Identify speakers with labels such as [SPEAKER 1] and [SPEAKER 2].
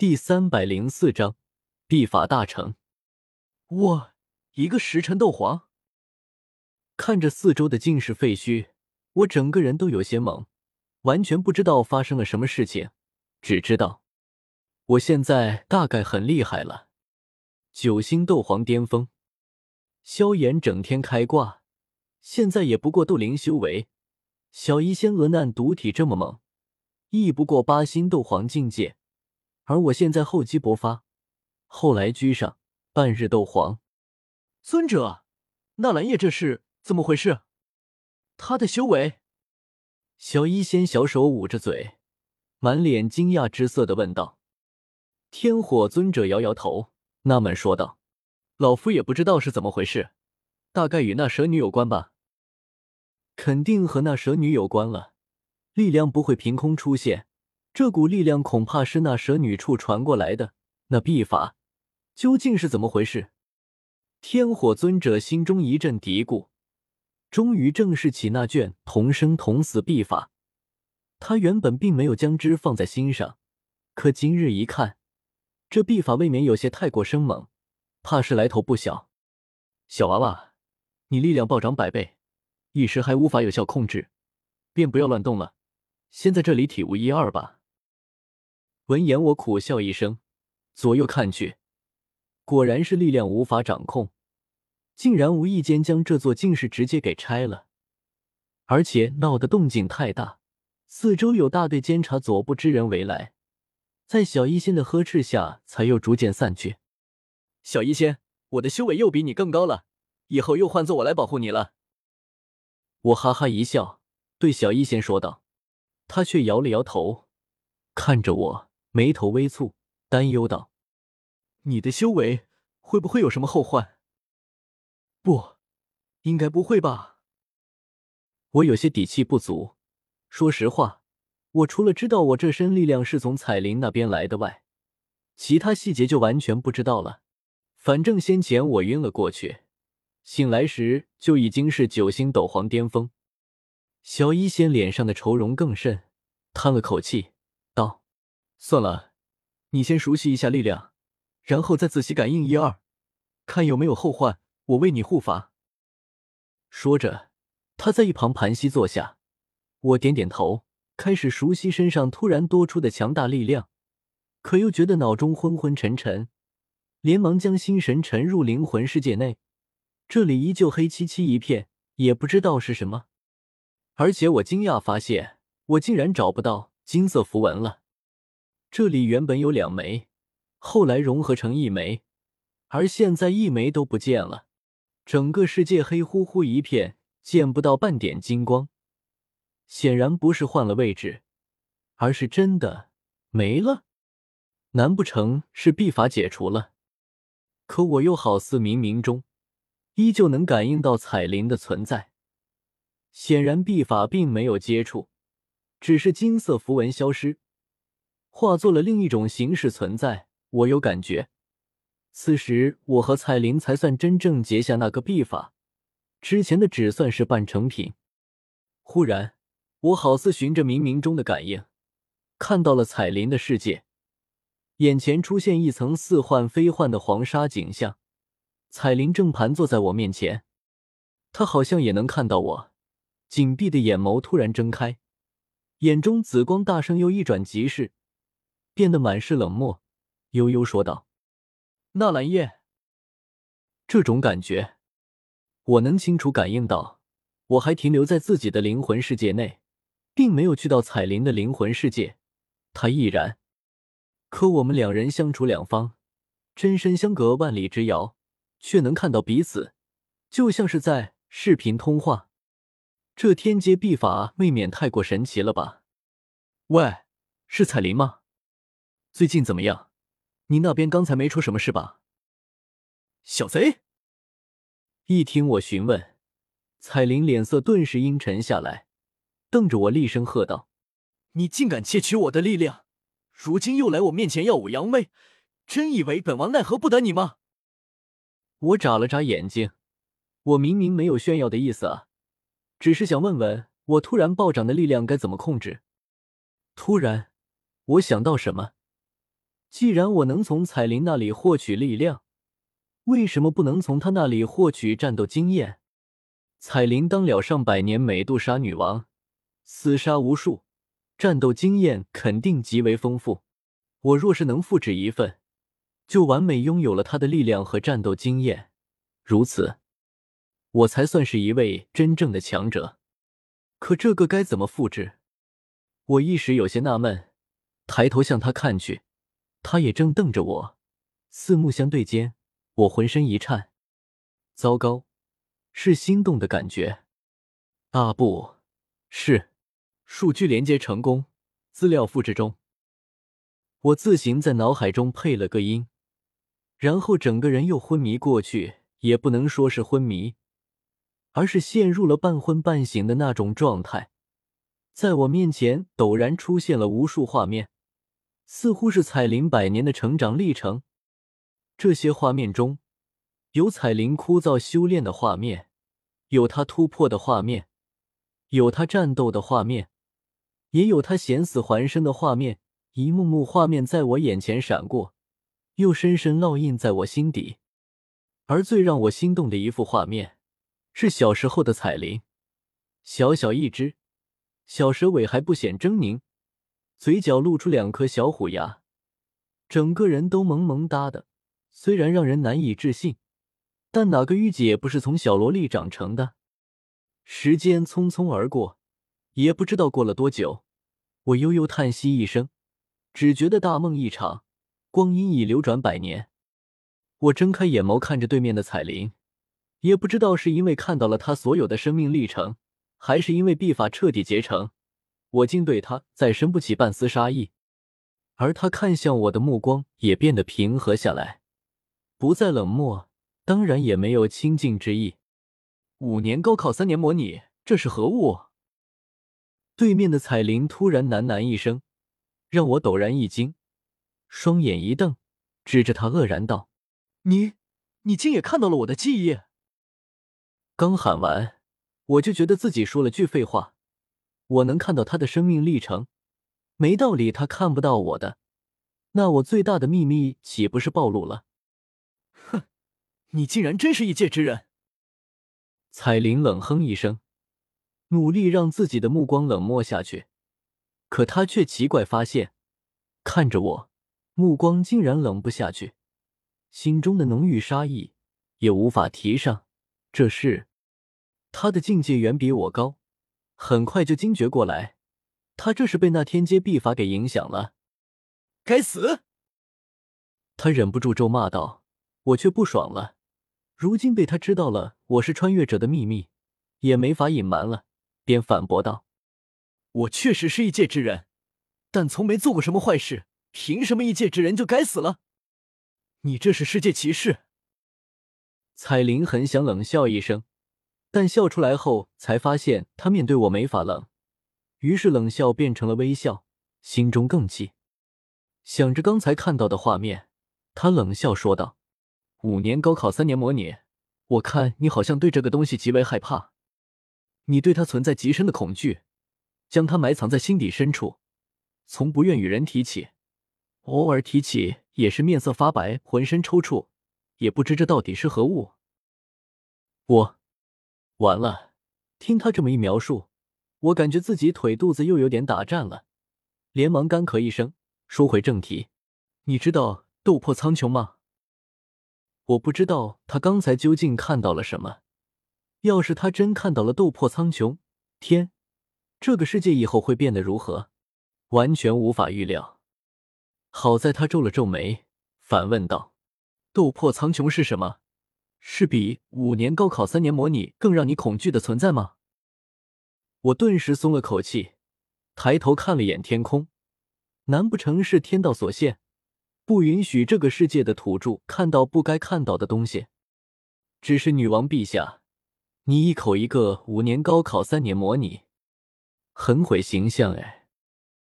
[SPEAKER 1] 第三百零四章，秘法大成。
[SPEAKER 2] 我一个时辰斗皇，
[SPEAKER 1] 看着四周的尽是废墟，我整个人都有些懵，完全不知道发生了什么事情，只知道我现在大概很厉害了。九星斗皇巅峰，萧炎整天开挂，现在也不过斗灵修为。小医仙娥难毒体这么猛，亦不过八星斗皇境界。而我现在厚积薄发，后来居上，半日斗皇。
[SPEAKER 2] 尊者，纳兰叶这是怎么回事？他的修为？
[SPEAKER 1] 小医仙小手捂着嘴，满脸惊讶之色的问道。天火尊者摇摇头，纳闷说道：“老夫也不知道是怎么回事，大概与那蛇女有关吧。肯定和那蛇女有关了，力量不会凭空出现。”这股力量恐怕是那蛇女处传过来的。那秘法究竟是怎么回事？天火尊者心中一阵嘀咕，终于正视起那卷同生同死秘法。他原本并没有将之放在心上，可今日一看，这秘法未免有些太过生猛，怕是来头不小。小娃娃，你力量暴涨百倍，一时还无法有效控制，便不要乱动了，先在这里体悟一二吧。闻言，我苦笑一声，左右看去，果然是力量无法掌控，竟然无意间将这座净室直接给拆了，而且闹得动静太大，四周有大队监察左部之人围来，在小医仙的呵斥下，才又逐渐散去。小医仙，我的修为又比你更高了，以后又换做我来保护你了。我哈哈一笑，对小医仙说道，他却摇了摇头，看着我。眉头微蹙，担忧道：“
[SPEAKER 2] 你的修为会不会有什么后患？”“
[SPEAKER 1] 不，应该不会吧。”我有些底气不足。说实话，我除了知道我这身力量是从彩铃那边来的外，其他细节就完全不知道了。反正先前我晕了过去，醒来时就已经是九星斗皇巅峰。小医仙脸上的愁容更甚，叹了口气。算了，你先熟悉一下力量，然后再仔细感应一二，看有没有后患，我为你护法。说着，他在一旁盘膝坐下。我点点头，开始熟悉身上突然多出的强大力量，可又觉得脑中昏昏沉沉，连忙将心神沉入灵魂世界内。这里依旧黑漆漆一片，也不知道是什么。而且我惊讶发现，我竟然找不到金色符文了。这里原本有两枚，后来融合成一枚，而现在一枚都不见了。整个世界黑乎乎一片，见不到半点金光。显然不是换了位置，而是真的没了。难不成是秘法解除了？可我又好似冥冥中依旧能感应到彩铃的存在。显然秘法并没有接触，只是金色符文消失。化作了另一种形式存在。我有感觉，此时我和彩铃才算真正结下那个秘法，之前的只算是半成品。忽然，我好似循着冥冥中的感应，看到了彩铃的世界，眼前出现一层似幻非幻的黄沙景象。彩铃正盘坐在我面前，她好像也能看到我，紧闭的眼眸突然睁开，眼中紫光大盛，又一转即逝。变得满是冷漠，悠悠说道：“纳兰叶，这种感觉，我能清楚感应到。我还停留在自己的灵魂世界内，并没有去到彩铃的灵魂世界。他亦然。可我们两人相处两方，真身相隔万里之遥，却能看到彼此，就像是在视频通话。这天阶秘法未免太过神奇了吧？喂，是彩铃吗？”最近怎么样？你那边刚才没出什么事吧？
[SPEAKER 2] 小贼！
[SPEAKER 1] 一听我询问，彩铃脸色顿时阴沉下来，瞪着我厉声喝道：“
[SPEAKER 2] 你竟敢窃取我的力量！如今又来我面前耀武扬威，真以为本王奈何不得你吗？”
[SPEAKER 1] 我眨了眨眼睛，我明明没有炫耀的意思啊，只是想问问我突然暴涨的力量该怎么控制。突然，我想到什么。既然我能从彩铃那里获取力量，为什么不能从她那里获取战斗经验？彩铃当了上百年美杜莎女王，厮杀无数，战斗经验肯定极为丰富。我若是能复制一份，就完美拥有了她的力量和战斗经验。如此，我才算是一位真正的强者。可这个该怎么复制？我一时有些纳闷，抬头向他看去，他也正瞪着我，四目相对间，我浑身一颤。糟糕，是心动的感觉。啊，不是，数据连接成功，资料复制中。我自行在脑海中配了个音，然后整个人又昏迷过去，也不能说是昏迷。而是陷入了半昏半醒的那种状态，在我面前陡然出现了无数画面，似乎是彩铃百年的成长历程。这些画面中有彩铃枯燥修炼的画面，有她突破的画面，有她战斗的画面，也有他险死还生的画面。一幕幕画面在我眼前闪过，又深深烙印在我心底。而最让我心动的一幅画面。是小时候的彩铃，小小一只，小蛇尾还不显狰狞，嘴角露出两颗小虎牙，整个人都萌萌哒的。虽然让人难以置信，但哪个御姐不是从小萝莉长成的？时间匆匆而过，也不知道过了多久，我悠悠叹息一声，只觉得大梦一场，光阴已流转百年。我睁开眼眸，看着对面的彩铃。也不知道是因为看到了他所有的生命历程，还是因为秘法彻底结成，我竟对他再生不起半丝杀意，而他看向我的目光也变得平和下来，不再冷漠，当然也没有亲近之意。五年高考三年模拟，这是何物？对面的彩铃突然喃喃一声，让我陡然一惊，双眼一瞪，指着他愕然道：“
[SPEAKER 2] 你，你竟也看到了我的记忆？”
[SPEAKER 1] 刚喊完，我就觉得自己说了句废话。我能看到他的生命历程，没道理他看不到我的。那我最大的秘密岂不是暴露了？
[SPEAKER 2] 哼，你竟然真是异界之人！
[SPEAKER 1] 彩铃冷哼一声，努力让自己的目光冷漠下去，可他却奇怪发现，看着我，目光竟然冷不下去，心中的浓郁杀意也无法提上。这是。他的境界远比我高，很快就惊觉过来，他这是被那天阶秘法给影响了。
[SPEAKER 2] 该死！
[SPEAKER 1] 他忍不住咒骂道，我却不爽了。如今被他知道了我是穿越者的秘密，也没法隐瞒了，便反驳道：“
[SPEAKER 2] 我确实是异界之人，但从没做过什么坏事，凭什么异界之人就该死了？你这是世界歧视！”
[SPEAKER 1] 彩铃很想冷笑一声。但笑出来后，才发现他面对我没法冷，于是冷笑变成了微笑，心中更气。想着刚才看到的画面，他冷笑说道：“五年高考三年模拟，我看你好像对这个东西极为害怕，你对它存在极深的恐惧，将它埋藏在心底深处，从不愿与人提起，偶尔提起也是面色发白，浑身抽搐，也不知这到底是何物。”我。完了，听他这么一描述，我感觉自己腿肚子又有点打颤了，连忙干咳一声，说回正题。你知道斗破苍穹吗？我不知道他刚才究竟看到了什么。要是他真看到了斗破苍穹，天，这个世界以后会变得如何？完全无法预料。好在他皱了皱眉，反问道：“斗破苍穹是什么？”是比五年高考三年模拟更让你恐惧的存在吗？我顿时松了口气，抬头看了眼天空，难不成是天道所限，不允许这个世界的土著看到不该看到的东西？只是女王陛下，你一口一个五年高考三年模拟，很毁形象哎。